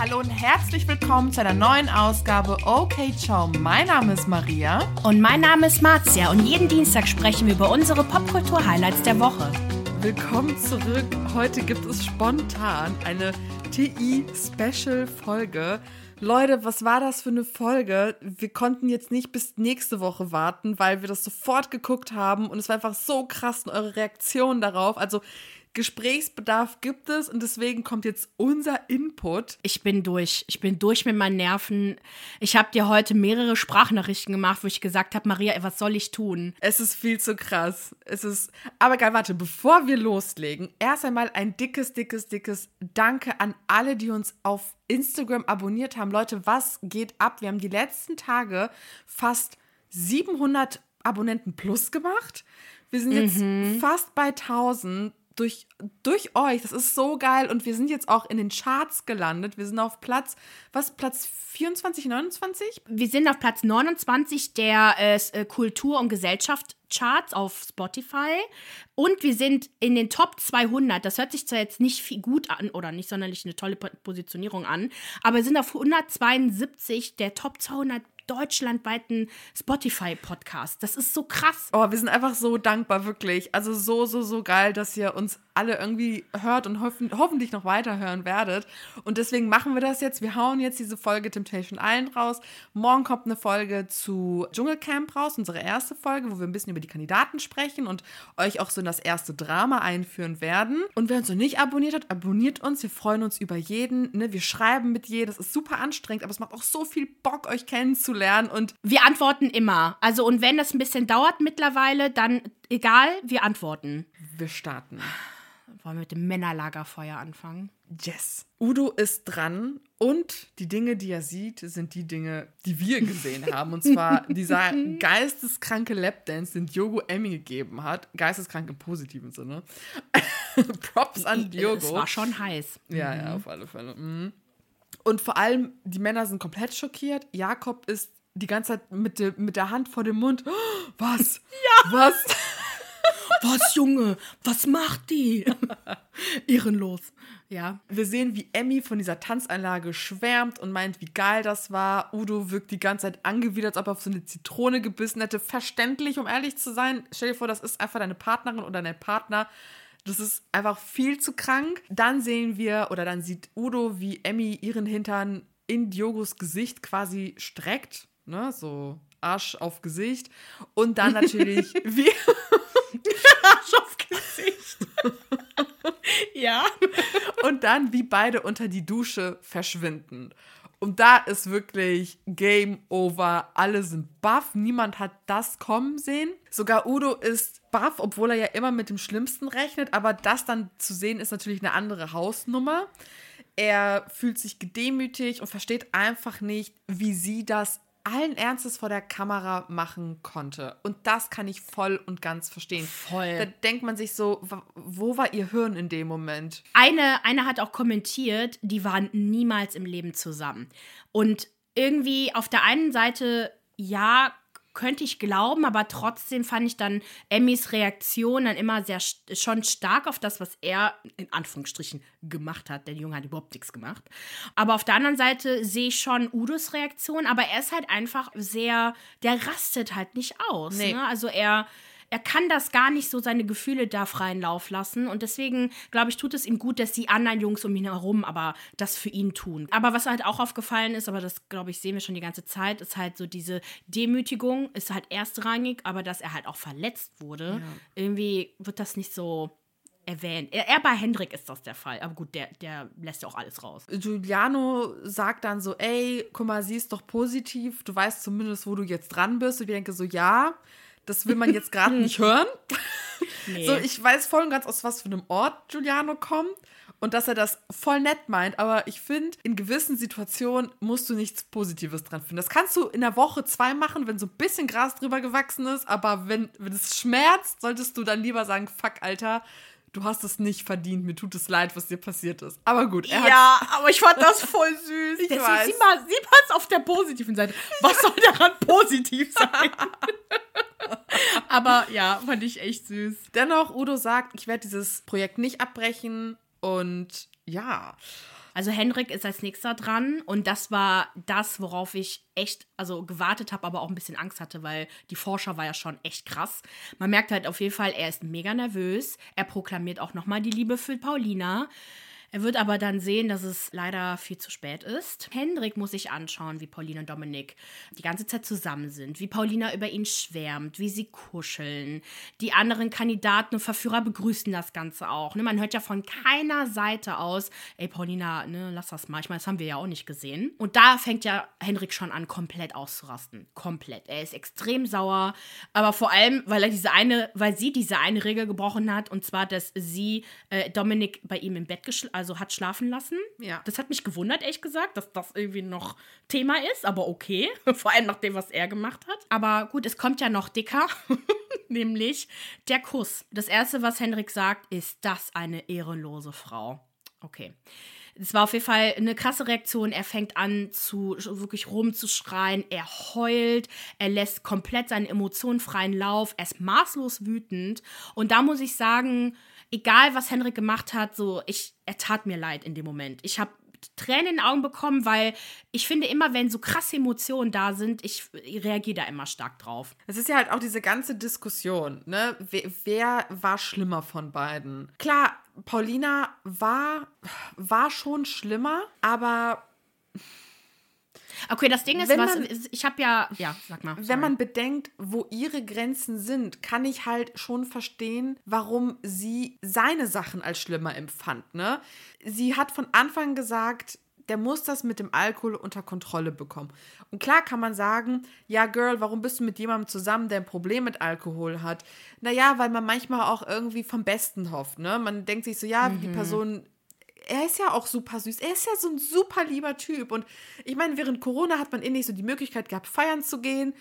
Hallo und herzlich willkommen zu einer neuen Ausgabe Okay Ciao. Mein Name ist Maria. Und mein Name ist Marzia und jeden Dienstag sprechen wir über unsere Popkultur-Highlights der Woche. Willkommen zurück. Heute gibt es spontan eine TI-Special-Folge. Leute, was war das für eine Folge? Wir konnten jetzt nicht bis nächste Woche warten, weil wir das sofort geguckt haben und es war einfach so krass und eure Reaktion darauf. Also Gesprächsbedarf gibt es und deswegen kommt jetzt unser Input. Ich bin durch. Ich bin durch mit meinen Nerven. Ich habe dir heute mehrere Sprachnachrichten gemacht, wo ich gesagt habe, Maria, was soll ich tun? Es ist viel zu krass. Es ist. Aber geil, warte, bevor wir loslegen, erst einmal ein dickes, dickes, dickes Danke an alle, die uns auf Instagram abonniert haben. Leute, was geht ab? Wir haben die letzten Tage fast 700 Abonnenten plus gemacht. Wir sind jetzt mhm. fast bei 1000 durch, durch euch. Das ist so geil. Und wir sind jetzt auch in den Charts gelandet. Wir sind auf Platz, was, Platz 24, 29? Wir sind auf Platz 29 der äh, Kultur- und Gesellschaft-Charts auf Spotify. Und wir sind in den Top 200. Das hört sich zwar jetzt nicht viel gut an oder nicht sonderlich eine tolle Positionierung an, aber wir sind auf 172 der Top 200 deutschlandweiten Spotify-Podcast. Das ist so krass. Oh, wir sind einfach so dankbar, wirklich. Also so, so, so geil, dass ihr uns alle irgendwie hört und hoffen, hoffentlich noch weiterhören werdet. Und deswegen machen wir das jetzt. Wir hauen jetzt diese Folge Temptation Island raus. Morgen kommt eine Folge zu Dschungelcamp raus, unsere erste Folge, wo wir ein bisschen über die Kandidaten sprechen und euch auch so in das erste Drama einführen werden. Und wer uns noch nicht abonniert hat, abonniert uns. Wir freuen uns über jeden. Ne? Wir schreiben mit jedem. Das ist super anstrengend, aber es macht auch so viel Bock, euch kennenzulernen. Und wir antworten immer. Also, und wenn das ein bisschen dauert mittlerweile, dann egal, wir antworten. Wir starten. Wollen wir mit dem Männerlagerfeuer anfangen? Yes. Udo ist dran und die Dinge, die er sieht, sind die Dinge, die wir gesehen haben. Und zwar dieser geisteskranke Lapdance, den Diogo Emmy gegeben hat. Geisteskrank im positiven Sinne. Props an Diogo. Es war schon heiß. Ja, mhm. ja, auf alle Fälle. Mhm. Und vor allem, die Männer sind komplett schockiert. Jakob ist die ganze Zeit mit, de, mit der Hand vor dem Mund. Oh, was? Ja. Was? Was, Junge? Was macht die? Ehrenlos. Ja. Wir sehen, wie Emmy von dieser Tanzeinlage schwärmt und meint, wie geil das war. Udo wirkt die ganze Zeit angewidert, als ob er auf so eine Zitrone gebissen hätte. Verständlich, um ehrlich zu sein. Stell dir vor, das ist einfach deine Partnerin oder dein Partner. Das ist einfach viel zu krank. Dann sehen wir, oder dann sieht Udo, wie Emmy ihren Hintern in Diogos Gesicht quasi streckt. Ne, so Arsch auf Gesicht. Und dann natürlich, wie. Arsch auf Gesicht. ja. Und dann, wie beide unter die Dusche verschwinden. Und da ist wirklich Game Over. Alle sind baff. Niemand hat das kommen sehen. Sogar Udo ist baff, obwohl er ja immer mit dem Schlimmsten rechnet. Aber das dann zu sehen, ist natürlich eine andere Hausnummer. Er fühlt sich gedemütigt und versteht einfach nicht, wie sie das allen Ernstes vor der Kamera machen konnte. Und das kann ich voll und ganz verstehen. Voll. Da denkt man sich so, wo war ihr Hirn in dem Moment? Eine, eine hat auch kommentiert, die waren niemals im Leben zusammen. Und irgendwie auf der einen Seite, ja, könnte ich glauben, aber trotzdem fand ich dann Emmys Reaktion dann immer sehr schon stark auf das, was er in Anführungsstrichen gemacht hat. Der Junge hat überhaupt nichts gemacht. Aber auf der anderen Seite sehe ich schon Udos Reaktion, aber er ist halt einfach sehr, der rastet halt nicht aus. Nee. Ne? Also er er kann das gar nicht so seine Gefühle da freien Lauf lassen. Und deswegen, glaube ich, tut es ihm gut, dass die anderen Jungs um ihn herum aber das für ihn tun. Aber was halt auch aufgefallen ist, aber das, glaube ich, sehen wir schon die ganze Zeit, ist halt so diese Demütigung, ist halt erstrangig, aber dass er halt auch verletzt wurde. Ja. Irgendwie wird das nicht so erwähnt. Er, bei Hendrik ist das der Fall. Aber gut, der, der lässt ja auch alles raus. Giuliano sagt dann so, ey, guck mal, sie ist doch positiv. Du weißt zumindest, wo du jetzt dran bist. Und ich denke so, ja, das will man jetzt gerade nicht hören. Nee. So, ich weiß voll und ganz, aus was für einem Ort Giuliano kommt und dass er das voll nett meint, aber ich finde, in gewissen Situationen musst du nichts Positives dran finden. Das kannst du in der Woche zwei machen, wenn so ein bisschen Gras drüber gewachsen ist, aber wenn, wenn es schmerzt, solltest du dann lieber sagen, fuck, Alter, du hast es nicht verdient, mir tut es leid, was dir passiert ist. Aber gut, er Ja, aber ich fand das voll süß. ich weiß. Sieh mal, sieh mal auf der positiven Seite. Was soll daran positiv sein? aber ja, fand ich echt süß. Dennoch, Udo sagt, ich werde dieses Projekt nicht abbrechen. Und ja. Also Henrik ist als nächster dran und das war das, worauf ich echt, also gewartet habe, aber auch ein bisschen Angst hatte, weil die Forscher war ja schon echt krass. Man merkt halt auf jeden Fall, er ist mega nervös. Er proklamiert auch nochmal die Liebe für Paulina. Er wird aber dann sehen, dass es leider viel zu spät ist. Hendrik muss sich anschauen, wie Paulina und Dominik die ganze Zeit zusammen sind, wie Paulina über ihn schwärmt, wie sie kuscheln. Die anderen Kandidaten und Verführer begrüßen das Ganze auch. Ne? Man hört ja von keiner Seite aus, ey Paulina, ne, lass das mal. Ich meine, das haben wir ja auch nicht gesehen. Und da fängt ja Hendrik schon an, komplett auszurasten. Komplett. Er ist extrem sauer, aber vor allem, weil er diese eine, weil sie diese eine Regel gebrochen hat, und zwar, dass sie äh, Dominik bei ihm im Bett geschlafen also hat schlafen lassen. Ja. Das hat mich gewundert, ehrlich gesagt, dass das irgendwie noch Thema ist, aber okay. Vor allem nach dem, was er gemacht hat. Aber gut, es kommt ja noch dicker, nämlich der Kuss. Das erste, was Henrik sagt, ist das eine ehrenlose Frau. Okay. Es war auf jeden Fall eine krasse Reaktion. Er fängt an, zu wirklich rumzuschreien. Er heult. Er lässt komplett seinen Emotionen freien Lauf. Er ist maßlos wütend. Und da muss ich sagen, egal was Henrik gemacht hat, so ich, er tat mir leid in dem Moment. Ich habe Tränen in den Augen bekommen, weil ich finde immer, wenn so krasse Emotionen da sind, ich, reagiere da immer stark drauf. Es ist ja halt auch diese ganze Diskussion, ne? Wer, wer, war schlimmer von beiden? Klar, Paulina war, war schon schlimmer, aber Okay, das Ding ist, was, ich habe ja, ja, sag mal. Sorry. Wenn man bedenkt, wo ihre Grenzen sind, kann ich halt schon verstehen, warum sie seine Sachen als schlimmer empfand. Ne? Sie hat von Anfang gesagt, der muss das mit dem Alkohol unter Kontrolle bekommen. Und klar kann man sagen, ja, Girl, warum bist du mit jemandem zusammen, der ein Problem mit Alkohol hat? Naja, weil man manchmal auch irgendwie vom Besten hofft, ne? Man denkt sich so, ja, mhm. die Person er ist ja auch super süß. Er ist ja so ein super lieber Typ. Und ich meine, während Corona hat man eh nicht so die Möglichkeit gehabt, feiern zu gehen.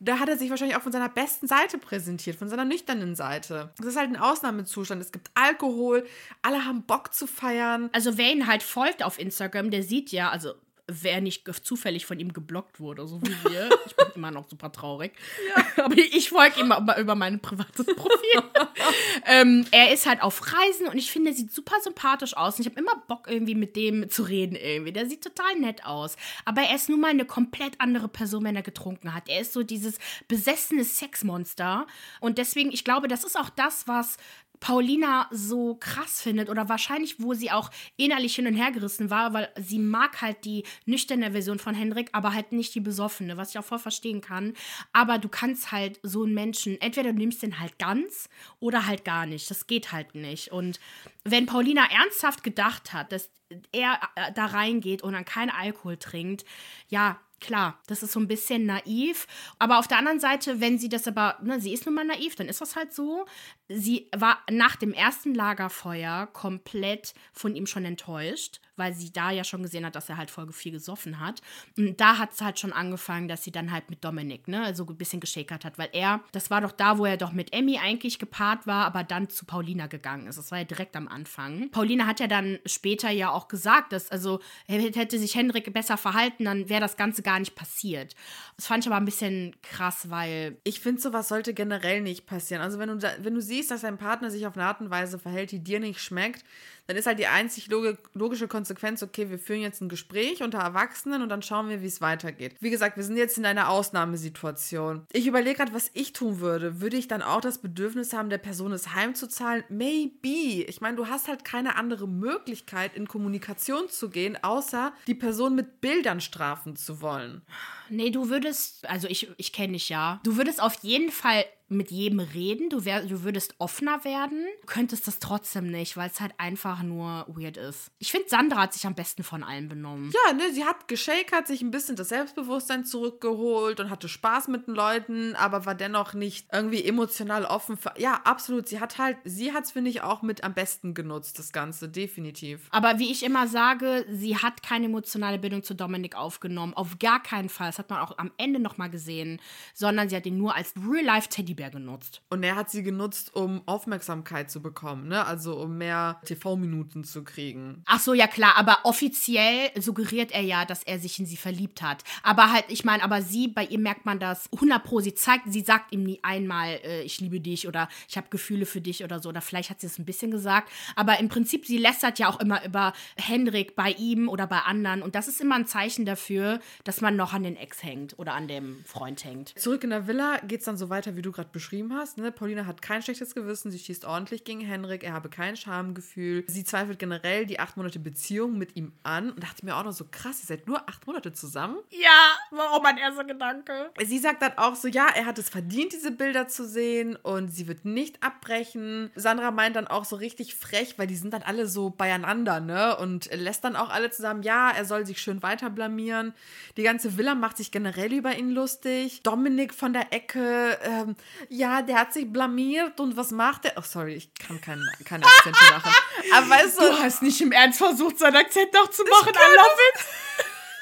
Da hat er sich wahrscheinlich auch von seiner besten Seite präsentiert, von seiner nüchternen Seite. Das ist halt ein Ausnahmezustand. Es gibt Alkohol, alle haben Bock zu feiern. Also wer ihn halt folgt auf Instagram, der sieht ja, also wer nicht zufällig von ihm geblockt wurde, so wie wir. Ich bin immer noch super traurig. Ja. Aber ich folge ihm über mein privates Profil. ähm, er ist halt auf Reisen und ich finde, er sieht super sympathisch aus. Und ich habe immer Bock, irgendwie mit dem zu reden irgendwie. Der sieht total nett aus. Aber er ist nun mal eine komplett andere Person, wenn er getrunken hat. Er ist so dieses besessene Sexmonster. Und deswegen, ich glaube, das ist auch das, was Paulina so krass findet oder wahrscheinlich, wo sie auch innerlich hin und her gerissen war, weil sie mag halt die nüchterne Version von Hendrik, aber halt nicht die besoffene, was ich auch voll verstehen kann. Aber du kannst halt so einen Menschen, entweder du nimmst den halt ganz oder halt gar nicht. Das geht halt nicht. Und wenn Paulina ernsthaft gedacht hat, dass er äh, da reingeht und dann keinen Alkohol trinkt, ja, Klar, das ist so ein bisschen naiv. Aber auf der anderen Seite, wenn sie das aber, ne, sie ist nun mal naiv, dann ist das halt so. Sie war nach dem ersten Lagerfeuer komplett von ihm schon enttäuscht, weil sie da ja schon gesehen hat, dass er halt voll viel gesoffen hat. Und da hat es halt schon angefangen, dass sie dann halt mit Dominik, ne, so ein bisschen geschäkert hat, weil er, das war doch da, wo er doch mit Emmy eigentlich gepaart war, aber dann zu Paulina gegangen ist. Das war ja direkt am Anfang. Paulina hat ja dann später ja auch gesagt, dass, also, hätte sich Hendrik besser verhalten, dann wäre das Ganze gar nicht passiert. Das fand ich aber ein bisschen krass, weil. Ich finde, sowas sollte generell nicht passieren. Also, wenn du, wenn du siehst, dass dein Partner sich auf eine Art und Weise verhält, die dir nicht schmeckt, dann ist halt die einzig logische Konsequenz, okay, wir führen jetzt ein Gespräch unter Erwachsenen und dann schauen wir, wie es weitergeht. Wie gesagt, wir sind jetzt in einer Ausnahmesituation. Ich überlege gerade, was ich tun würde. Würde ich dann auch das Bedürfnis haben, der Person es heimzuzahlen? Maybe. Ich meine, du hast halt keine andere Möglichkeit, in Kommunikation zu gehen, außer die Person mit Bildern strafen zu wollen. Nee, du würdest, also ich, ich kenne dich ja, du würdest auf jeden Fall mit jedem reden, du, wär, du würdest offener werden, könntest das trotzdem nicht, weil es halt einfach nur weird ist. Ich finde, Sandra hat sich am besten von allen benommen. Ja, ne, sie hat geschakert, sich ein bisschen das Selbstbewusstsein zurückgeholt und hatte Spaß mit den Leuten, aber war dennoch nicht irgendwie emotional offen. Für, ja, absolut. Sie hat halt, sie hat es, finde ich, auch mit am besten genutzt, das Ganze, definitiv. Aber wie ich immer sage, sie hat keine emotionale Bindung zu Dominik aufgenommen. Auf gar keinen Fall. Das hat man auch am Ende nochmal gesehen. Sondern sie hat ihn nur als Real-Life-Teddy Teddybär genutzt. Und er hat sie genutzt, um Aufmerksamkeit zu bekommen, ne? Also um mehr TV-Minuten zu kriegen. Ach so, ja klar, aber offiziell suggeriert er ja, dass er sich in sie verliebt hat. Aber halt, ich meine, aber sie, bei ihr merkt man das 100 pro. Sie zeigt, sie sagt ihm nie einmal, äh, ich liebe dich oder ich habe Gefühle für dich oder so. Oder vielleicht hat sie es ein bisschen gesagt. Aber im Prinzip, sie lästert ja auch immer über Henrik bei ihm oder bei anderen. Und das ist immer ein Zeichen dafür, dass man noch an den Ex hängt oder an dem Freund hängt. Zurück in der Villa geht es dann so weiter, wie du gerade beschrieben hast. Ne? Paulina hat kein schlechtes Gewissen, sie schießt ordentlich gegen Henrik, er habe kein Schamgefühl. Sie zweifelt generell die acht Monate Beziehung mit ihm an und dachte mir auch noch so krass, ihr seid nur acht Monate zusammen. Ja, war auch mein erster Gedanke. Sie sagt dann auch so, ja, er hat es verdient, diese Bilder zu sehen und sie wird nicht abbrechen. Sandra meint dann auch so richtig frech, weil die sind dann alle so beieinander, ne? Und lässt dann auch alle zusammen, ja, er soll sich schön weiter blamieren. Die ganze Villa macht sich generell über ihn lustig. Dominik von der Ecke, ähm, ja, der hat sich blamiert und was macht er? Oh, sorry, ich kann keinen kein Akzent machen. Aber weißt du, du hast nicht im Ernst versucht, seinen Akzent noch zu machen. I love it.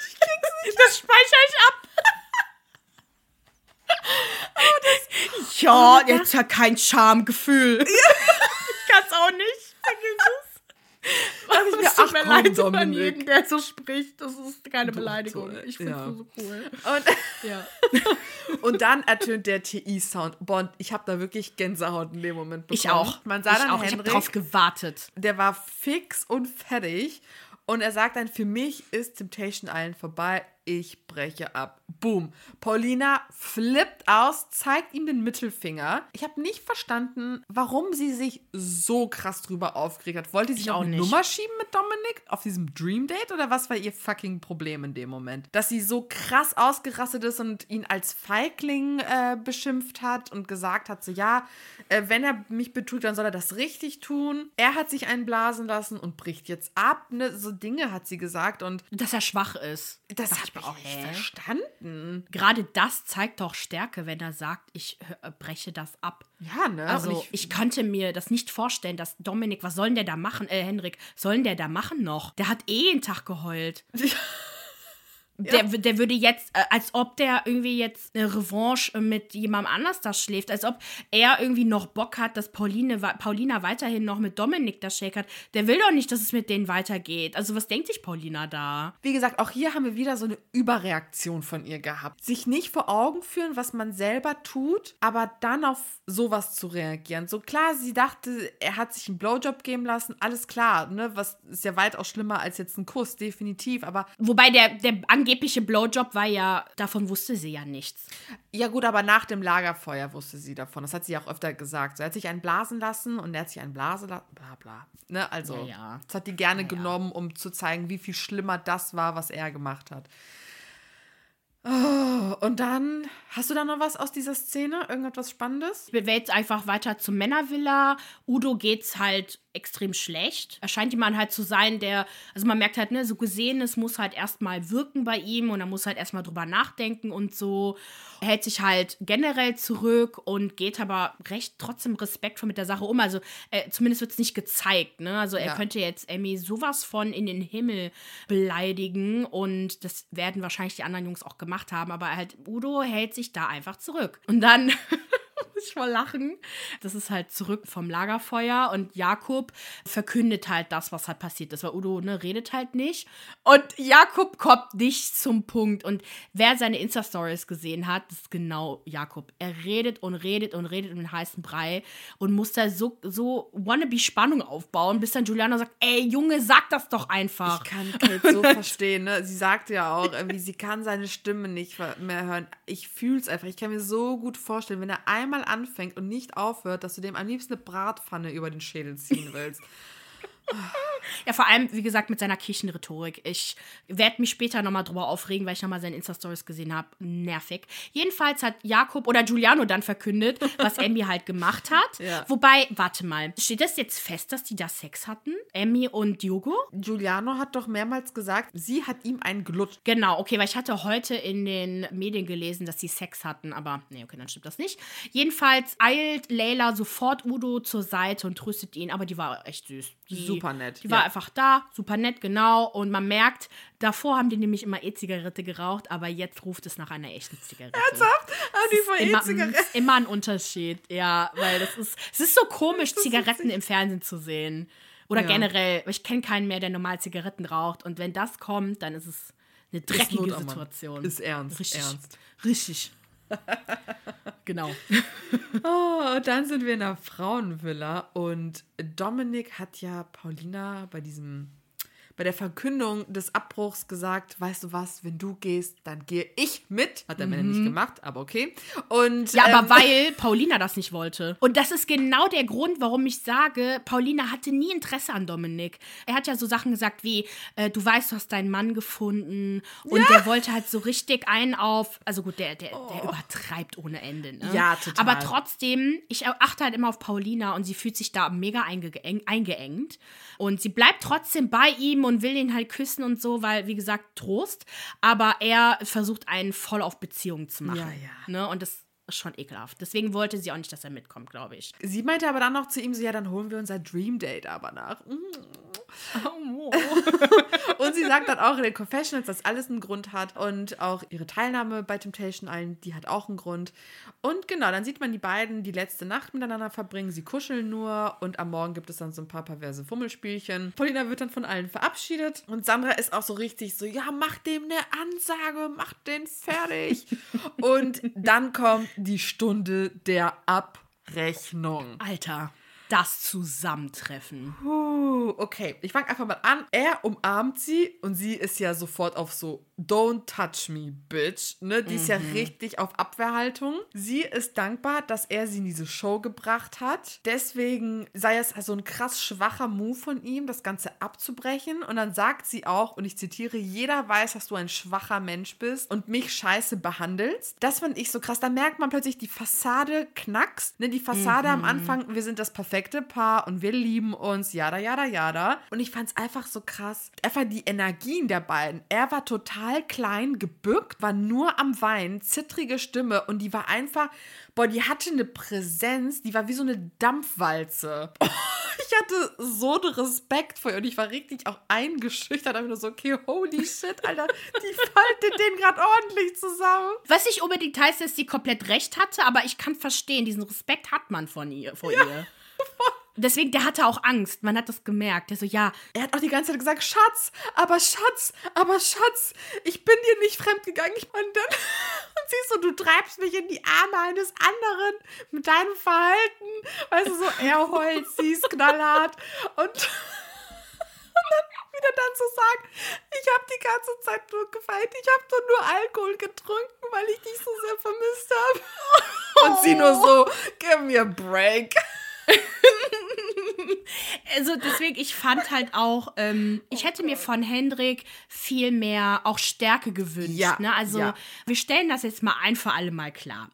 ich krieg's nicht. Das speichere ich ab. Oh, das, ja, oh, jetzt hat kein Schamgefühl. ich kann's auch nicht. Vergiss es. Dachte ich mir, ach, mir komm, leid, Dominik. jeden, der so spricht. Das ist keine Beleidigung. Ich finde ja. so cool. Und, ja. und dann ertönt der TI-Sound. Boah, ich habe da wirklich Gänsehaut in dem Moment bekommen. Ich auch. Man sah ich dann auch. Henrik, ich habe drauf gewartet. Der war fix und fertig. Und er sagt dann, für mich ist Temptation Island vorbei ich breche ab. Boom. Paulina flippt aus, zeigt ihm den Mittelfinger. Ich habe nicht verstanden, warum sie sich so krass drüber aufgeregt hat. Wollte sie sich auch eine Nummer schieben mit Dominik auf diesem Dream Date oder was war ihr fucking Problem in dem Moment? Dass sie so krass ausgerastet ist und ihn als Feigling äh, beschimpft hat und gesagt hat, so ja, äh, wenn er mich betrügt, dann soll er das richtig tun. Er hat sich einblasen lassen und bricht jetzt ab. Ne? So Dinge hat sie gesagt und dass er schwach ist. Das hat ich auch nicht verstanden. Gerade das zeigt doch Stärke, wenn er sagt, ich äh, breche das ab. Ja, ne? Also ich, ich, könnte mir das nicht vorstellen, dass Dominik, was soll denn der da machen? Äh, Henrik, sollen der da machen noch? Der hat eh einen Tag geheult. Der, ja. der würde jetzt, äh, als ob der irgendwie jetzt eine Revanche mit jemandem anders da schläft, als ob er irgendwie noch Bock hat, dass Pauline, Paulina weiterhin noch mit Dominik das Shake hat. Der will doch nicht, dass es mit denen weitergeht. Also was denkt sich Paulina da? Wie gesagt, auch hier haben wir wieder so eine Überreaktion von ihr gehabt. Sich nicht vor Augen führen, was man selber tut, aber dann auf sowas zu reagieren. So klar, sie dachte, er hat sich einen Blowjob geben lassen, alles klar, ne? Was ist ja weitaus schlimmer als jetzt ein Kuss, definitiv. Aber wobei der, der angebliche Blowjob war ja, davon wusste sie ja nichts. Ja, gut, aber nach dem Lagerfeuer wusste sie davon. Das hat sie auch öfter gesagt. So, er hat sich einen blasen lassen und er hat sich einen blasen lassen, bla bla. Ne? Also, ja, ja. das hat die gerne ja, genommen, um zu zeigen, wie viel schlimmer das war, was er gemacht hat. Oh, und dann, hast du da noch was aus dieser Szene? Irgendetwas Spannendes? Ich will jetzt einfach weiter zur Männervilla. Udo geht's halt extrem schlecht. Er scheint jemand halt zu sein, der, also man merkt halt, ne, so gesehen, es muss halt erstmal wirken bei ihm und er muss halt erstmal drüber nachdenken und so. Er hält sich halt generell zurück und geht aber recht trotzdem respektvoll mit der Sache um. Also äh, zumindest wird es nicht gezeigt, ne? Also er ja. könnte jetzt Emmy sowas von in den Himmel beleidigen und das werden wahrscheinlich die anderen Jungs auch gemacht haben, aber halt Udo hält sich da einfach zurück. Und dann ich mal lachen. Das ist halt zurück vom Lagerfeuer und Jakob verkündet halt das, was halt passiert ist, weil Udo ne, redet halt nicht. Und Jakob kommt nicht zum Punkt. Und wer seine Insta-Stories gesehen hat, das ist genau Jakob. Er redet und redet und redet um den heißen Brei und muss da so, so wannabe-Spannung aufbauen, bis dann Giuliano sagt, ey Junge, sag das doch einfach. Ich kann Kate so verstehen, ne? Sie sagt ja auch, irgendwie, sie kann seine Stimme nicht mehr hören. Ich fühle es einfach. Ich kann mir so gut vorstellen, wenn er einmal anfängt und nicht aufhört, dass du dem am liebsten eine Bratpfanne über den Schädel ziehen willst. Ja, vor allem, wie gesagt, mit seiner Kirchenrhetorik. Ich werde mich später nochmal drüber aufregen, weil ich nochmal seine Insta-Stories gesehen habe. Nervig. Jedenfalls hat Jakob oder Giuliano dann verkündet, was Emmy halt gemacht hat. Ja. Wobei, warte mal, steht das jetzt fest, dass die da Sex hatten? Emmy und Diogo? Giuliano hat doch mehrmals gesagt, sie hat ihm einen glutscht. Genau, okay, weil ich hatte heute in den Medien gelesen, dass sie Sex hatten, aber nee, okay, dann stimmt das nicht. Jedenfalls eilt Leila sofort Udo zur Seite und tröstet ihn, aber die war echt süß. Die, Super nett. Die war einfach einfach da, super nett, genau. Und man merkt, davor haben die nämlich immer E-Zigarette geraucht, aber jetzt ruft es nach einer echten Zigarette. Ernsthaft? Ah, die vor E-Zigarette. Ist immer ein Unterschied, ja, weil das ist, es ist so komisch, Zigaretten im Fernsehen zu sehen. Oder ja. generell, ich kenne keinen mehr, der normal Zigaretten raucht. Und wenn das kommt, dann ist es eine dreckige ist Situation. Ist ernst. Richtig. Ernst. Richtig. genau. Oh, dann sind wir in der Frauenvilla und Dominik hat ja Paulina bei diesem bei der Verkündung des Abbruchs gesagt, weißt du was, wenn du gehst, dann gehe ich mit. Hat er mhm. nicht gemacht, aber okay. Und, ja, ähm, aber weil Paulina das nicht wollte. Und das ist genau der Grund, warum ich sage, Paulina hatte nie Interesse an Dominik. Er hat ja so Sachen gesagt wie, äh, du weißt, du hast deinen Mann gefunden. Und ja. der wollte halt so richtig einen auf, also gut, der, der, oh. der übertreibt ohne Ende. Ne? Ja, total. Aber trotzdem, ich achte halt immer auf Paulina und sie fühlt sich da mega eingeengt. Und sie bleibt trotzdem bei ihm und will ihn halt küssen und so, weil, wie gesagt, Trost. Aber er versucht einen voll auf Beziehung zu machen. Ja, ja. Ne? Und das schon ekelhaft. Deswegen wollte sie auch nicht, dass er mitkommt, glaube ich. Sie meinte aber dann noch zu ihm so, ja, dann holen wir unser Dream Date aber nach. Mm. Oh, und sie sagt dann auch in den Confessionals, dass alles einen Grund hat und auch ihre Teilnahme bei Temptation Island, die hat auch einen Grund. Und genau, dann sieht man die beiden die letzte Nacht miteinander verbringen. Sie kuscheln nur und am Morgen gibt es dann so ein paar perverse Fummelspielchen. Paulina wird dann von allen verabschiedet und Sandra ist auch so richtig so, ja, mach dem eine Ansage, mach den fertig. und dann kommt die Stunde der Abrechnung. Alter das Zusammentreffen. Puh, okay, ich fange einfach mal an. Er umarmt sie und sie ist ja sofort auf so Don't touch me, bitch. Ne? Die mhm. ist ja mhm. richtig auf Abwehrhaltung. Sie ist dankbar, dass er sie in diese Show gebracht hat. Deswegen sei es so ein krass schwacher Move von ihm, das Ganze abzubrechen. Und dann sagt sie auch, und ich zitiere, jeder weiß, dass du ein schwacher Mensch bist und mich scheiße behandelst. Das fand ich so krass. Da merkt man plötzlich, die Fassade knackst. Ne? Die Fassade mhm. am Anfang, wir sind das perfekte Paar und wir lieben uns, jada, jada, jada. Und ich fand es einfach so krass. Einfach die Energien der beiden. Er war total klein, gebückt, war nur am Weinen, zittrige Stimme und die war einfach, boah, die hatte eine Präsenz, die war wie so eine Dampfwalze. ich hatte so einen Respekt vor ihr und ich war richtig auch eingeschüchtert. Da nur so, okay, holy shit, Alter, die faltet den gerade ordentlich zusammen. Was nicht unbedingt heißt, dass sie komplett recht hatte, aber ich kann verstehen, diesen Respekt hat man von ihr, vor ja, ihr. Deswegen, der hatte auch Angst. Man hat das gemerkt. Der so, ja. Er hat auch die ganze Zeit gesagt, Schatz, aber Schatz, aber Schatz, ich bin dir nicht fremdgegangen. Und dann und siehst du, du treibst mich in die Arme eines anderen mit deinem Verhalten. Weißt du, so, er heult, sie ist knallhart. Und, und dann wieder dann zu so sagen, ich habe die ganze Zeit nur geweint, ich habe doch nur Alkohol getrunken, weil ich dich so sehr vermisst habe. Und sie nur so, give me a break. also deswegen, ich fand halt auch, ähm, ich hätte mir von Hendrik viel mehr auch Stärke gewünscht. Ja, ne? Also ja. wir stellen das jetzt mal ein für alle Mal klar.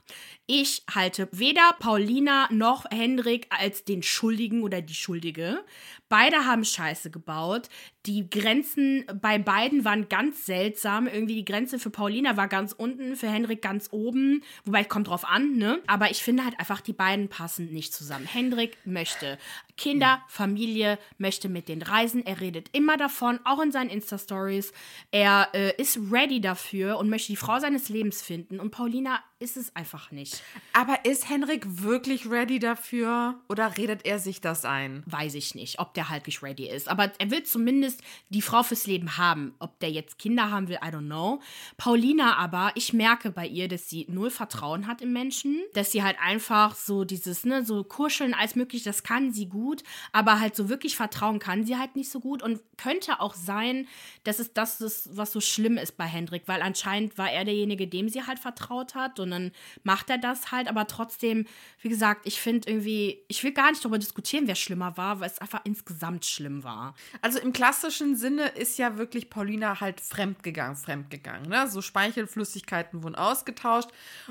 Ich halte weder Paulina noch Hendrik als den Schuldigen oder die Schuldige. Beide haben Scheiße gebaut. Die Grenzen bei beiden waren ganz seltsam. Irgendwie die Grenze für Paulina war ganz unten, für Hendrik ganz oben. Wobei, kommt drauf an, ne? Aber ich finde halt einfach, die beiden passen nicht zusammen. Hendrik möchte Kinder, Familie, möchte mit den Reisen. Er redet immer davon, auch in seinen Insta-Stories. Er äh, ist ready dafür und möchte die Frau seines Lebens finden. Und Paulina ist es einfach nicht. Aber ist Henrik wirklich ready dafür oder redet er sich das ein? Weiß ich nicht, ob der halt nicht ready ist. Aber er will zumindest die Frau fürs Leben haben. Ob der jetzt Kinder haben will, I don't know. Paulina aber, ich merke bei ihr, dass sie null Vertrauen hat im Menschen. Dass sie halt einfach so dieses, ne, so kuscheln als möglich, das kann sie gut. Aber halt so wirklich vertrauen kann sie halt nicht so gut. Und könnte auch sein, dass es das ist, was so schlimm ist bei Hendrik. Weil anscheinend war er derjenige, dem sie halt vertraut hat. Und dann macht er das halt, aber trotzdem, wie gesagt, ich finde irgendwie, ich will gar nicht darüber diskutieren, wer schlimmer war, weil es einfach insgesamt schlimm war. Also im klassischen Sinne ist ja wirklich Paulina halt fremdgegangen, fremdgegangen. Ne? So Speichelflüssigkeiten wurden ausgetauscht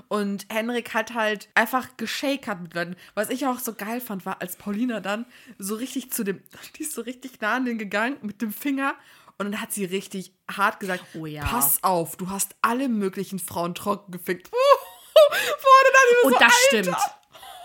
und Henrik hat halt einfach geschakert mit Leuten. Was ich auch so geil fand, war, als Paulina dann so richtig zu dem, die ist so richtig nah an den gegangen mit dem Finger und dann hat sie richtig hart gesagt: oh, ja. Pass auf, du hast alle möglichen Frauen trocken gefickt. Wurde dann Und so, das Alter. stimmt.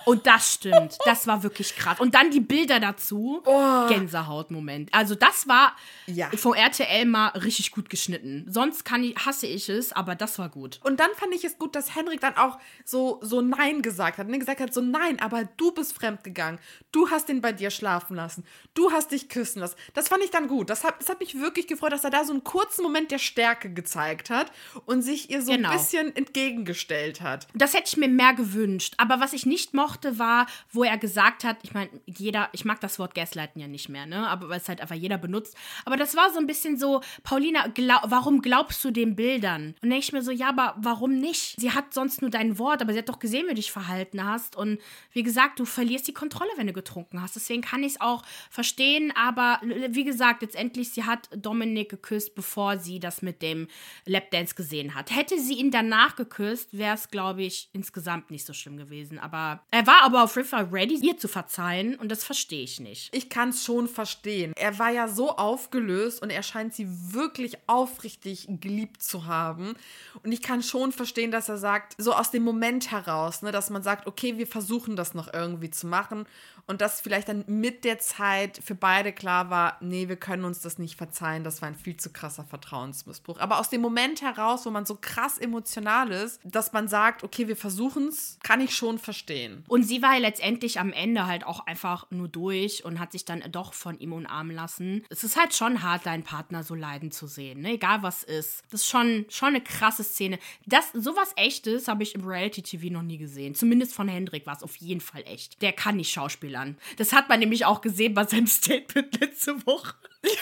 Und das stimmt. Das war wirklich krass. Und dann die Bilder dazu. Oh. Gänsehautmoment. Also das war ja. vom RTL mal richtig gut geschnitten. Sonst kann ich, hasse ich es, aber das war gut. Und dann fand ich es gut, dass Henrik dann auch so, so Nein gesagt hat. Und gesagt hat so, nein, aber du bist fremdgegangen. Du hast ihn bei dir schlafen lassen. Du hast dich küssen lassen. Das fand ich dann gut. Das hat, das hat mich wirklich gefreut, dass er da so einen kurzen Moment der Stärke gezeigt hat und sich ihr so genau. ein bisschen entgegengestellt hat. Das hätte ich mir mehr gewünscht. Aber was ich nicht mochte, war, wo er gesagt hat, ich meine, jeder, ich mag das Wort Gaslighten ja nicht mehr, ne? Aber weil es halt einfach jeder benutzt. Aber das war so ein bisschen so, Paulina, glaub, warum glaubst du den Bildern? Und denke ich mir so, ja, aber warum nicht? Sie hat sonst nur dein Wort, aber sie hat doch gesehen, wie du dich verhalten hast. Und wie gesagt, du verlierst die Kontrolle, wenn du getrunken hast. Deswegen kann ich es auch verstehen. Aber wie gesagt, letztendlich, sie hat Dominik geküsst, bevor sie das mit dem Lapdance gesehen hat. Hätte sie ihn danach geküsst, wäre es, glaube ich, insgesamt nicht so schlimm gewesen. Aber er war aber auf jeden ready, ihr zu verzeihen und das verstehe ich nicht. Ich kann es schon verstehen. Er war ja so aufgelöst und er scheint sie wirklich aufrichtig geliebt zu haben. Und ich kann schon verstehen, dass er sagt, so aus dem Moment heraus, ne, dass man sagt, okay, wir versuchen das noch irgendwie zu machen und dass vielleicht dann mit der Zeit für beide klar war, nee, wir können uns das nicht verzeihen, das war ein viel zu krasser Vertrauensmissbrauch. Aber aus dem Moment heraus, wo man so krass emotional ist, dass man sagt, okay, wir versuchen es, kann ich schon verstehen. Und sie war ja letztendlich am Ende halt auch einfach nur durch und hat sich dann doch von ihm umarmen lassen. Es ist halt schon hart, deinen Partner so leiden zu sehen, ne? egal was ist. Das ist schon, schon eine krasse Szene. Das, sowas echtes habe ich im Reality-TV noch nie gesehen. Zumindest von Hendrik war es auf jeden Fall echt. Der kann nicht Schauspieler Schauspielern. Das hat man nämlich auch gesehen bei seinem Statement letzte Woche. ich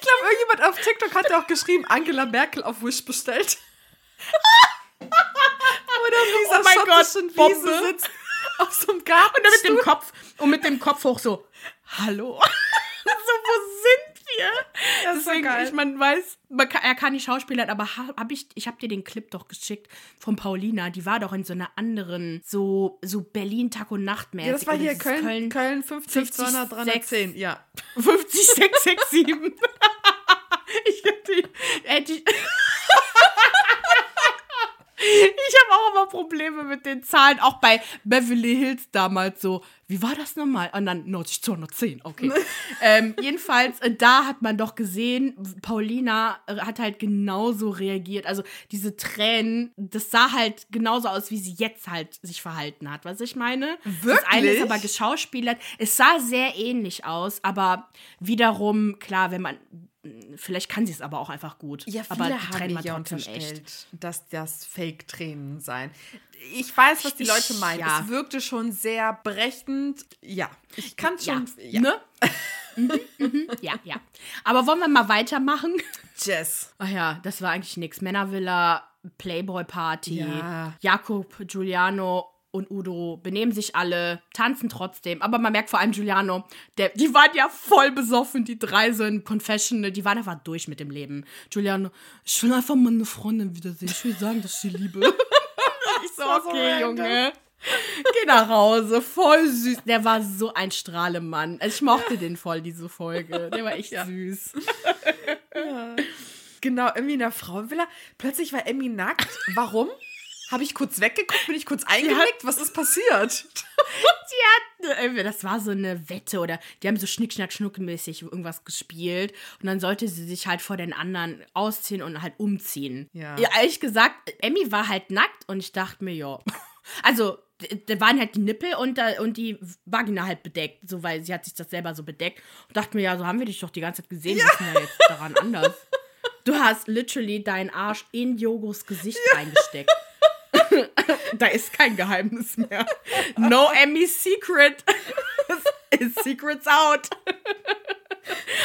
glaube, irgendjemand auf TikTok hat ja auch geschrieben, Angela Merkel auf Wish bestellt. Dieser oh mein Gott, Wiese sitzt auf so einem Garten. Und dann mit dem Kopf und mit dem Kopf hoch so, hallo. so, wo sind wir. Das Deswegen, ist so ich man weiß, man kann, er kann nicht schauspielern, aber hab ich, ich habe dir den Clip doch geschickt von Paulina. Die war doch in so einer anderen, so, so Berlin Tag und Nacht mäßig. Ja, das war hier Köln, Köln, Köln 50, 50 200, 310, ja. 50, 6, 6, 7. ich hätte, hätte ich ich habe auch immer Probleme mit den Zahlen, auch bei Beverly Hills damals so. Wie war das nochmal? Und dann 90, 210, okay. ähm, jedenfalls, äh, da hat man doch gesehen, Paulina äh, hat halt genauso reagiert. Also diese Tränen, das sah halt genauso aus, wie sie jetzt halt sich verhalten hat. Was ich meine? Wirklich? Das eine ist aber geschauspielert. Es sah sehr ähnlich aus, aber wiederum, klar, wenn man Vielleicht kann sie es aber auch einfach gut. Ja, viele aber haben ja unterstellt, echt. dass das Fake-Tränen seien. Ich weiß, was die Leute meinen. Ja. Es wirkte schon sehr brechend. Ja, ich kann es schon. Ja. Ne? mhm, mhm, ja, ja. Aber wollen wir mal weitermachen? Jess. Ach ja, das war eigentlich nichts. Männervilla, Playboy-Party, ja. Jakob, Giuliano und Udo benehmen sich alle, tanzen trotzdem. Aber man merkt vor allem Giuliano, der, die waren ja voll besoffen, die drei so in Confessional, die waren einfach durch mit dem Leben. Giuliano, ich will einfach meine Freundin wiedersehen. Ich will sagen, dass ich sie liebe. ich so, okay, so Junge. Geh nach Hause, voll süß. Der war so ein Strahlemann. Also ich mochte den voll, diese Folge. Der war echt ja. süß. Ja. Genau, irgendwie in der Frauenvilla. Plötzlich war Emmy nackt. Warum? Habe ich kurz weggeguckt? Bin ich kurz eingenickt? Was ist passiert? Die hatten, das war so eine Wette oder die haben so Schnick, Schnack, Schnuck-mäßig irgendwas gespielt und dann sollte sie sich halt vor den anderen ausziehen und halt umziehen. Ja. ja ehrlich gesagt, Emmy war halt nackt und ich dachte mir, ja. Also, da waren halt die Nippel und, und die Vagina halt bedeckt, so weil sie hat sich das selber so bedeckt und dachte mir, ja, so haben wir dich doch die ganze Zeit gesehen, ja. ist denn ja jetzt daran anders? Du hast literally deinen Arsch in Jogos Gesicht ja. reingesteckt. Da ist kein Geheimnis mehr. No Emmy Secret. Secrets out.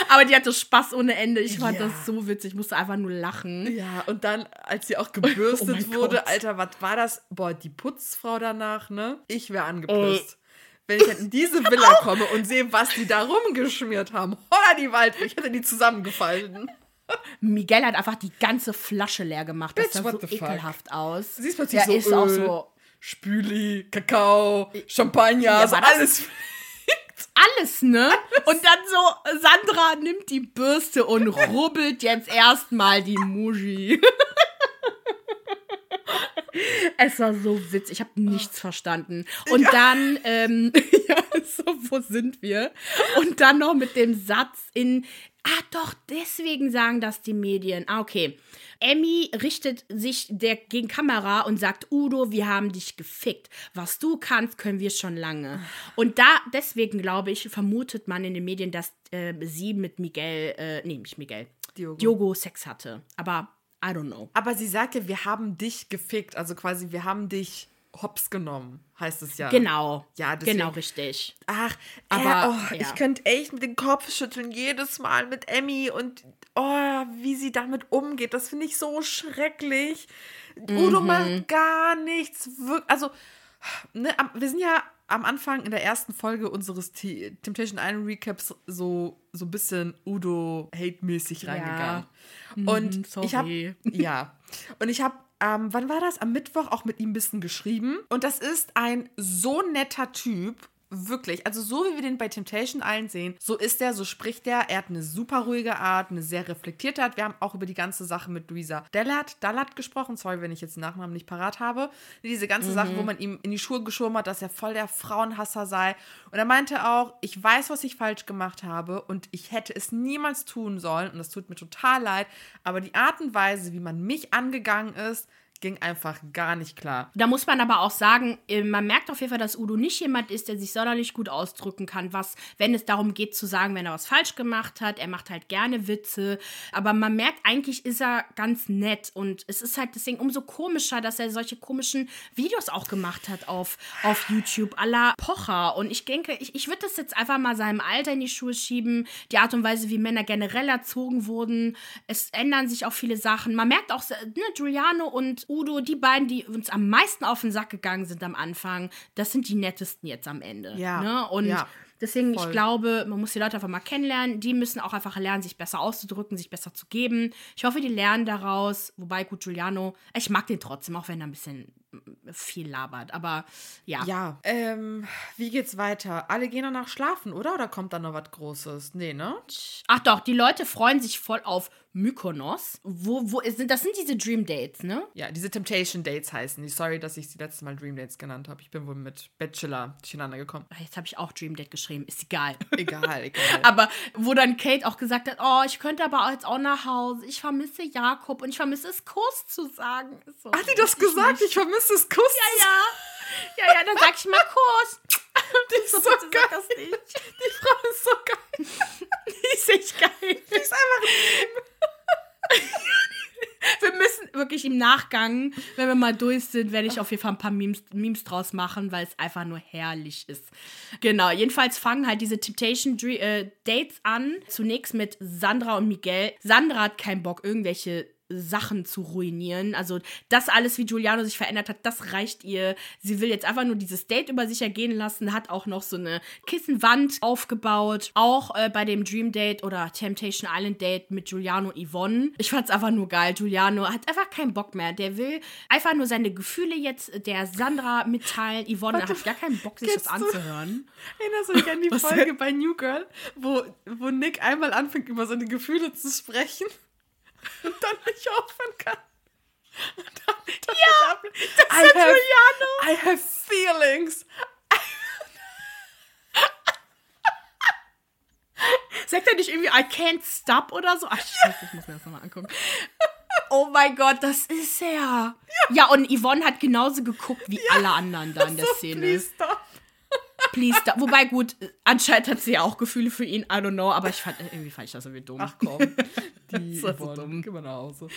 Aber die hatte Spaß ohne Ende. Ich fand ja. das so witzig. Ich musste einfach nur lachen. Ja, und dann, als sie auch gebürstet oh wurde, Gott. Alter, was war das? Boah, die Putzfrau danach, ne? Ich wäre angepisst. Äh. Wenn ich in diese Villa komme und sehe, was die da rumgeschmiert haben. Holla die Waldweg. Ich hätte die zusammengefalten. Miguel hat einfach die ganze Flasche leer gemacht. Das sah so ekelhaft aus. Siehst plötzlich so ist Öl, auch so Spüli, Kakao, Champagner, ja, so alles alles, ne? Und dann so, Sandra nimmt die Bürste und rubbelt jetzt erstmal die Muji. es war so witzig. Ich habe nichts verstanden. Und ja. dann, ähm, ja, so, wo sind wir? Und dann noch mit dem Satz in, ah, doch, deswegen sagen das die Medien. Ah, okay. Emmy richtet sich der gegen Kamera und sagt, Udo, wir haben dich gefickt. Was du kannst, können wir schon lange. Und da, deswegen glaube ich, vermutet man in den Medien, dass äh, sie mit Miguel, äh, nee, nicht Miguel, Diogo. Diogo Sex hatte. Aber I don't know. Aber sie sagte, wir haben dich gefickt. Also quasi, wir haben dich hops genommen, heißt es ja. Genau. Ja, deswegen. genau richtig. Ach, aber äh, oh, ja. ich könnte echt mit dem Kopf schütteln jedes Mal mit Emmy und oh, wie sie damit umgeht. Das finde ich so schrecklich. Mhm. Udo macht gar nichts. Also, ne, wir sind ja am Anfang in der ersten Folge unseres T Temptation Island Recaps so, so ein bisschen Udo-hate-mäßig reingegangen. Ja. Und mm, ich habe ja und ich habe ähm, wann war das? Am Mittwoch auch mit ihm ein bisschen geschrieben. Und das ist ein so netter Typ Wirklich, also so wie wir den bei Temptation allen sehen, so ist er, so spricht er. Er hat eine super ruhige Art, eine sehr reflektierte Art. Wir haben auch über die ganze Sache mit Luisa Dallard, Dallard gesprochen. Sorry, wenn ich jetzt den Nachnamen nicht parat habe. Diese ganze mhm. Sache, wo man ihm in die Schuhe geschoben hat, dass er voll der Frauenhasser sei. Und er meinte auch, ich weiß, was ich falsch gemacht habe und ich hätte es niemals tun sollen. Und das tut mir total leid. Aber die Art und Weise, wie man mich angegangen ist, ging einfach gar nicht klar. Da muss man aber auch sagen, äh, man merkt auf jeden Fall, dass Udo nicht jemand ist, der sich sonderlich gut ausdrücken kann, was, wenn es darum geht zu sagen, wenn er was falsch gemacht hat. Er macht halt gerne Witze, aber man merkt, eigentlich ist er ganz nett und es ist halt deswegen umso komischer, dass er solche komischen Videos auch gemacht hat auf, auf YouTube, la Pocher. Und ich denke, ich, ich würde das jetzt einfach mal seinem Alter in die Schuhe schieben, die Art und Weise, wie Männer generell erzogen wurden. Es ändern sich auch viele Sachen. Man merkt auch, ne, Giuliano und Udo, die beiden, die uns am meisten auf den Sack gegangen sind am Anfang, das sind die nettesten jetzt am Ende. Ja. Ne? Und ja. Deswegen, Voll. ich glaube, man muss die Leute einfach mal kennenlernen. Die müssen auch einfach lernen, sich besser auszudrücken, sich besser zu geben. Ich hoffe, die lernen daraus. Wobei, gut, Giuliano, ich mag den trotzdem, auch wenn er ein bisschen viel labert. Aber ja. Ja. Ähm, wie geht's weiter? Alle gehen danach schlafen, oder? Oder kommt da noch was Großes? Nee, ne? Ach doch, die Leute freuen sich voll auf Mykonos. Wo, wo sind, das sind diese Dream Dates, ne? Ja, diese Temptation Dates heißen die. Sorry, dass ich sie letztes Mal Dream Dates genannt habe. Ich bin wohl mit Bachelor durcheinander gekommen. Jetzt habe ich auch Dream Date geschrieben. Ist egal. egal, egal. aber wo dann Kate auch gesagt hat, oh, ich könnte aber jetzt auch nach Hause. Ich vermisse Jakob und ich vermisse es, Kuss zu sagen. So, Hat die das gesagt? Ich vermisse es, Kuss Ja, ja. Ja, ja, dann sag ich mal Kuss. Die ist so, so geil. Die Frau ist so geil. Die ist echt geil. Die ist einfach wir müssen wirklich im Nachgang, wenn wir mal durch sind, werde ich auf jeden Fall ein paar Memes, Memes draus machen, weil es einfach nur herrlich ist. Genau, jedenfalls fangen halt diese Temptation äh, Dates an. Zunächst mit Sandra und Miguel. Sandra hat keinen Bock, irgendwelche Sachen zu ruinieren. Also das alles, wie Giuliano sich verändert hat, das reicht ihr. Sie will jetzt einfach nur dieses Date über sich ergehen lassen, hat auch noch so eine Kissenwand aufgebaut. Auch äh, bei dem Dream Date oder Temptation Island Date mit Giuliano Yvonne. Ich fand's einfach nur geil. Giuliano hat einfach keinen Bock mehr. Der will einfach nur seine Gefühle jetzt der Sandra mitteilen. Yvonne Warte, hat gar keinen Bock, sich das anzuhören. Erinnerst du dich an die Folge bei New Girl, wo, wo Nick einmal anfängt, über seine Gefühle zu sprechen? Und dann nicht aufhören kann. Und dann, dann ja, das ist I have, I have feelings. Sagt er nicht irgendwie I can't stop oder so? Ach, scheiße, ich muss mir das nochmal angucken. Oh mein Gott, das ist er. Ja. ja, und Yvonne hat genauso geguckt wie ja. alle anderen da in der so, Szene. Please stop. Please stop. Wobei, gut, anscheinend hat sie ja auch Gefühle für ihn, I don't know, aber ich fand, irgendwie fand ich das irgendwie dumm. Ach komm, die das so dumm. Geh mal nach Hause.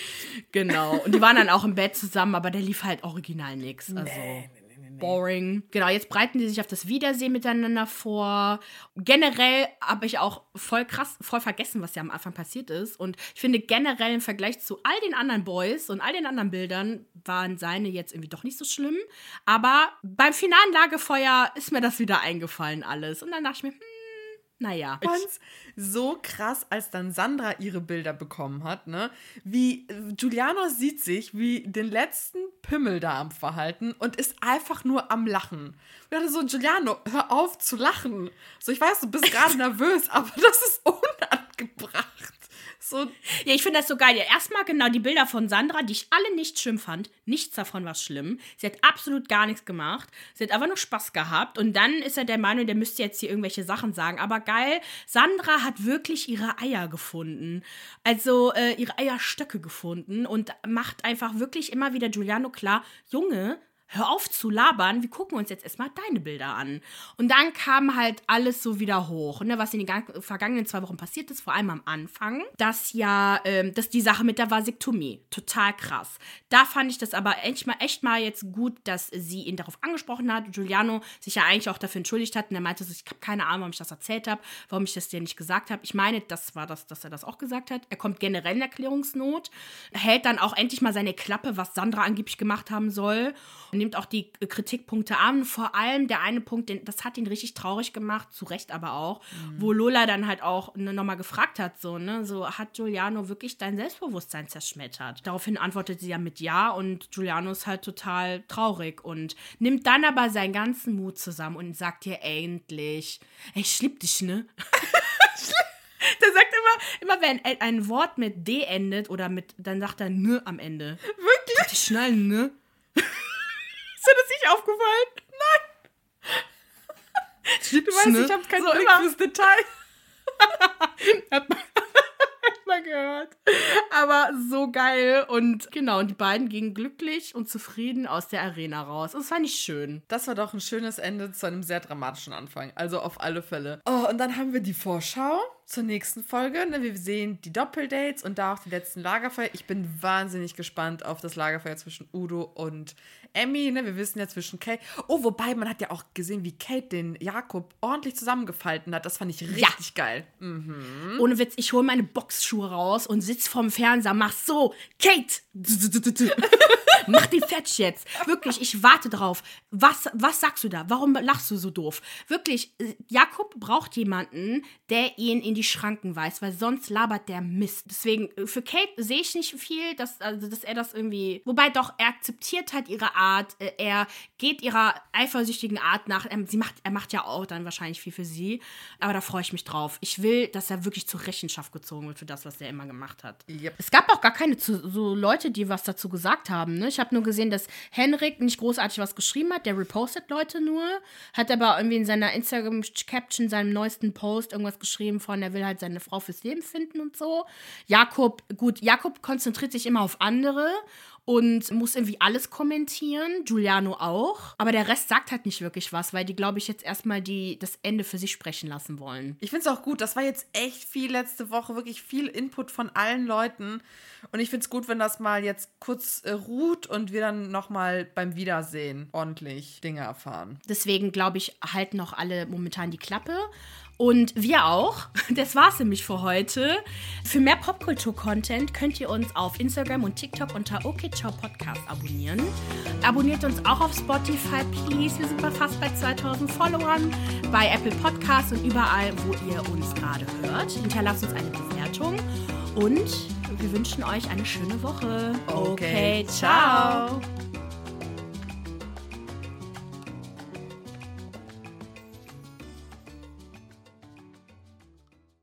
Genau, und die waren dann auch im Bett zusammen, aber der lief halt original nix. Also. Nee, nee, boring. Genau, jetzt breiten die sich auf das Wiedersehen miteinander vor. Generell habe ich auch voll krass, voll vergessen, was ja am Anfang passiert ist. Und ich finde generell im Vergleich zu all den anderen Boys und all den anderen Bildern waren seine jetzt irgendwie doch nicht so schlimm. Aber beim finalen Lagefeuer ist mir das wieder eingefallen alles. Und dann dachte ich mir, hm, naja. Ich fand's so krass, als dann Sandra ihre Bilder bekommen hat, ne? Wie Giuliano sieht sich wie den letzten Pimmel da am Verhalten und ist einfach nur am Lachen. Und dachte so, Giuliano, hör auf zu lachen. So, ich weiß, du bist gerade nervös, aber das ist unangebracht. So. Ja, ich finde das so geil. Ja, erstmal genau die Bilder von Sandra, die ich alle nicht schlimm fand. Nichts davon war schlimm. Sie hat absolut gar nichts gemacht. Sie hat einfach nur Spaß gehabt. Und dann ist er der Meinung, der müsste jetzt hier irgendwelche Sachen sagen. Aber geil, Sandra hat wirklich ihre Eier gefunden. Also äh, ihre Eierstöcke gefunden und macht einfach wirklich immer wieder Giuliano klar, Junge, hör auf zu labern, wir gucken uns jetzt erstmal deine Bilder an. Und dann kam halt alles so wieder hoch, ne, was in den vergangenen zwei Wochen passiert ist, vor allem am Anfang, dass ja, ähm, dass die Sache mit der Vasektomie, total krass. Da fand ich das aber echt mal, echt mal jetzt gut, dass sie ihn darauf angesprochen hat, Giuliano sich ja eigentlich auch dafür entschuldigt hat und er meinte so, ich habe keine Ahnung, warum ich das erzählt habe, warum ich das dir nicht gesagt habe. Ich meine, das war das, dass er das auch gesagt hat. Er kommt generell in Erklärungsnot, hält dann auch endlich mal seine Klappe, was Sandra angeblich gemacht haben soll nimmt auch die Kritikpunkte an. Vor allem der eine Punkt, den, das hat ihn richtig traurig gemacht, zu Recht aber auch, mhm. wo Lola dann halt auch ne, nochmal gefragt hat, so, ne, so hat Giuliano wirklich dein Selbstbewusstsein zerschmettert? Daraufhin antwortet sie ja mit Ja und Giuliano ist halt total traurig und nimmt dann aber seinen ganzen Mut zusammen und sagt ihr endlich, ey, ich lieb dich, ne? Der sagt immer, immer wenn ein Wort mit D endet oder mit, dann sagt er ne am Ende. Wirklich? Die schnallen, ne? Ist dir das nicht aufgefallen? Nein. Du weißt, ne? ich habe kein so Blick immer. fürs Detail. hat, man, hat man gehört. Aber so geil. Und genau, und die beiden gingen glücklich und zufrieden aus der Arena raus. Das fand ich schön. Das war doch ein schönes Ende zu einem sehr dramatischen Anfang. Also auf alle Fälle. Oh, und dann haben wir die Vorschau zur nächsten Folge. Ne? Wir sehen die Doppeldates und da auch die letzten Lagerfeuer. Ich bin wahnsinnig gespannt auf das Lagerfeuer zwischen Udo und Emmy, ne, wir wissen ja zwischen Kate. Oh, wobei man hat ja auch gesehen, wie Kate den Jakob ordentlich zusammengefalten hat. Das fand ich richtig ja. geil. Mhm. Ohne Witz, ich hole meine Boxschuhe raus und sitz vorm Fernseher, mach so, Kate! mach die Fetch jetzt. Wirklich, ich warte drauf. Was, was sagst du da? Warum lachst du so doof? Wirklich, äh, Jakob braucht jemanden, der ihn in die Schranken weist, weil sonst labert der Mist. Deswegen, äh, für Kate sehe ich nicht viel, dass, also, dass er das irgendwie. Wobei doch, er akzeptiert halt ihre Art, äh, er geht ihrer eifersüchtigen Art nach. Ähm, sie macht, er macht ja auch dann wahrscheinlich viel für sie. Aber da freue ich mich drauf. Ich will, dass er wirklich zur Rechenschaft gezogen wird für das, was er immer gemacht hat. Yep. Es gab auch gar keine so Leute, die was dazu gesagt haben. Ne? Ich habe nur gesehen, dass Henrik nicht großartig was geschrieben hat. Der repostet Leute nur. Hat aber irgendwie in seiner Instagram-Caption, seinem neuesten Post, irgendwas geschrieben von, er will halt seine Frau fürs Leben finden und so. Jakob, gut, Jakob konzentriert sich immer auf andere und muss irgendwie alles kommentieren. Giuliano auch. Aber der Rest sagt halt nicht wirklich was, weil die, glaube ich, jetzt erstmal die, das Ende für sich sprechen lassen wollen. Ich finde es auch gut. Das war jetzt echt viel letzte Woche. Wirklich viel Input von allen Leuten. Und ich finde es gut, wenn das mal jetzt kurz äh, ruht und wir dann nochmal beim Wiedersehen ordentlich Dinge erfahren. Deswegen, glaube ich, halten noch alle momentan die Klappe. Und wir auch. Das war's nämlich für heute. Für mehr Popkultur-Content könnt ihr uns auf Instagram und TikTok unter OKCiao Podcast abonnieren. Abonniert uns auch auf Spotify, please. Wir sind fast bei 2000 Followern. Bei Apple Podcasts und überall, wo ihr uns gerade hört. Hinterlasst uns eine Bewertung. Und wir wünschen euch eine schöne Woche. Okay, okay ciao.